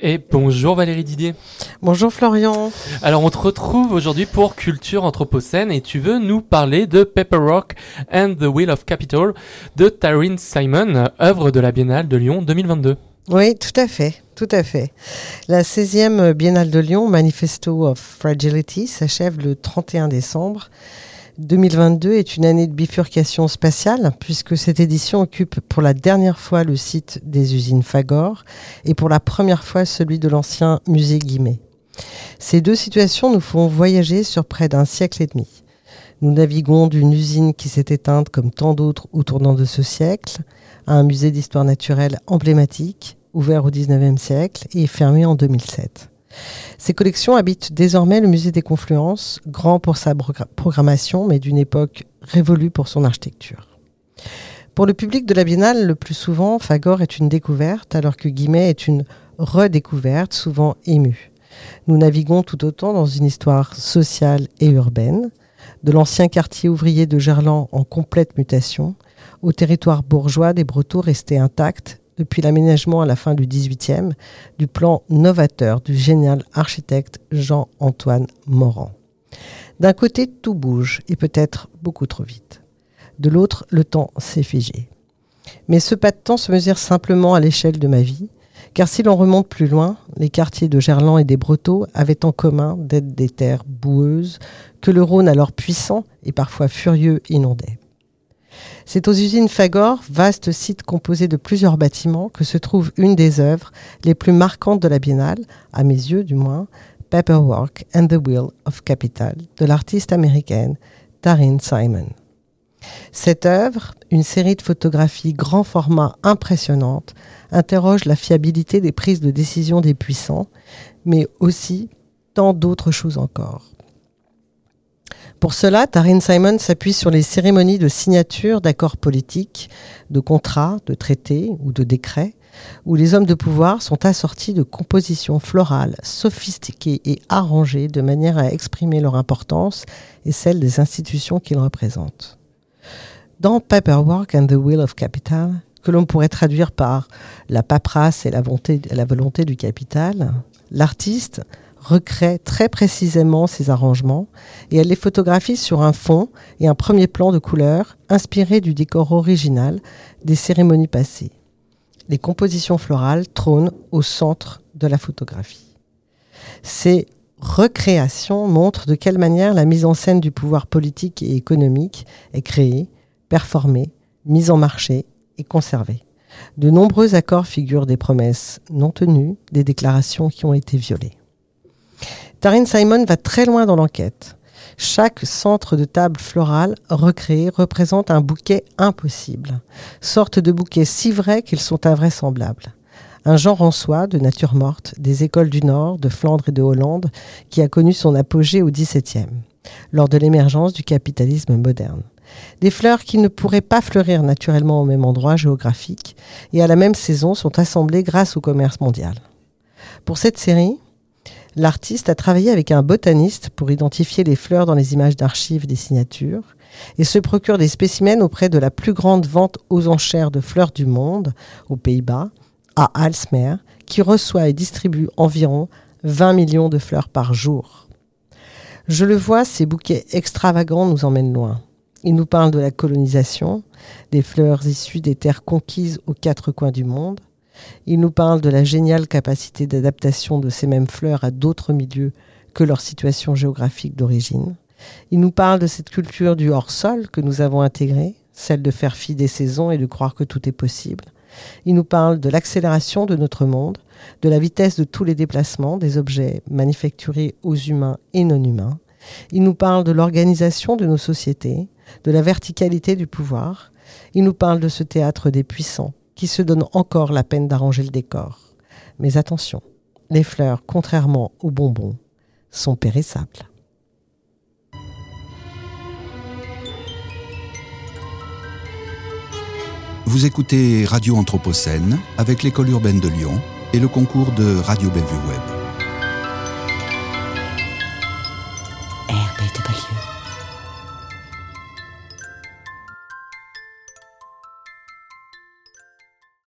Et bonjour Valérie Didier. Bonjour Florian. Alors on te retrouve aujourd'hui pour Culture Anthropocène et tu veux nous parler de Pepper Rock and the Wheel of Capital de Taryn Simon, œuvre de la Biennale de Lyon 2022. Oui, tout à fait, tout à fait. La 16e Biennale de Lyon, Manifesto of Fragility, s'achève le 31 décembre 2022 est une année de bifurcation spatiale puisque cette édition occupe pour la dernière fois le site des usines Fagor et pour la première fois celui de l'ancien musée Guimet. Ces deux situations nous font voyager sur près d'un siècle et demi. Nous naviguons d'une usine qui s'est éteinte comme tant d'autres au tournant de ce siècle à un musée d'histoire naturelle emblématique ouvert au 19e siècle et fermé en 2007. Ces collections habitent désormais le musée des Confluences, grand pour sa programmation, mais d'une époque révolue pour son architecture. Pour le public de la Biennale, le plus souvent, Fagor est une découverte, alors que Guimet est une redécouverte, souvent émue. Nous naviguons tout autant dans une histoire sociale et urbaine, de l'ancien quartier ouvrier de Gerland en complète mutation, au territoire bourgeois des Bretons resté intact depuis l'aménagement à la fin du XVIIIe du plan novateur du génial architecte Jean-Antoine Morand. D'un côté, tout bouge, et peut-être beaucoup trop vite. De l'autre, le temps s'est figé. Mais ce pas de temps se mesure simplement à l'échelle de ma vie, car si l'on remonte plus loin, les quartiers de Gerland et des Brotteaux avaient en commun d'être des terres boueuses que le Rhône alors puissant et parfois furieux inondait. C'est aux usines Fagor, vaste site composé de plusieurs bâtiments, que se trouve une des œuvres les plus marquantes de la biennale, à mes yeux du moins, Paperwork and the Wheel of Capital de l'artiste américaine Taryn Simon. Cette œuvre, une série de photographies grand format impressionnantes, interroge la fiabilité des prises de décision des puissants, mais aussi tant d'autres choses encore. Pour cela, Taryn Simon s'appuie sur les cérémonies de signature d'accords politiques, de contrats, de traités ou de décrets, où les hommes de pouvoir sont assortis de compositions florales sophistiquées et arrangées de manière à exprimer leur importance et celle des institutions qu'ils représentent. Dans Paperwork and the Will of Capital, que l'on pourrait traduire par la paperasse et la volonté, la volonté du capital, l'artiste recrée très précisément ces arrangements et elle les photographie sur un fond et un premier plan de couleur inspiré du décor original des cérémonies passées. Les compositions florales trônent au centre de la photographie. Ces recréations montrent de quelle manière la mise en scène du pouvoir politique et économique est créée, performée, mise en marché et conservée. De nombreux accords figurent des promesses non tenues, des déclarations qui ont été violées. Taryn Simon va très loin dans l'enquête. Chaque centre de table florale recréé représente un bouquet impossible, sorte de bouquets si vrais qu'ils sont invraisemblables. Un genre en soi de nature morte des écoles du Nord, de Flandre et de Hollande, qui a connu son apogée au XVIIe, lors de l'émergence du capitalisme moderne. Des fleurs qui ne pourraient pas fleurir naturellement au même endroit géographique et à la même saison sont assemblées grâce au commerce mondial. Pour cette série, l'artiste a travaillé avec un botaniste pour identifier les fleurs dans les images d'archives des signatures et se procure des spécimens auprès de la plus grande vente aux enchères de fleurs du monde, aux Pays-Bas, à Alsmer, qui reçoit et distribue environ 20 millions de fleurs par jour. Je le vois, ces bouquets extravagants nous emmènent loin. Ils nous parlent de la colonisation, des fleurs issues des terres conquises aux quatre coins du monde, il nous parle de la géniale capacité d'adaptation de ces mêmes fleurs à d'autres milieux que leur situation géographique d'origine. Il nous parle de cette culture du hors-sol que nous avons intégrée, celle de faire fi des saisons et de croire que tout est possible. Il nous parle de l'accélération de notre monde, de la vitesse de tous les déplacements des objets manufacturés aux humains et non humains. Il nous parle de l'organisation de nos sociétés, de la verticalité du pouvoir. Il nous parle de ce théâtre des puissants, qui se donne encore la peine d'arranger le décor. Mais attention, les fleurs, contrairement aux bonbons, sont périssables. Vous écoutez Radio Anthropocène avec l'école urbaine de Lyon et le concours de Radio Bellevue Web.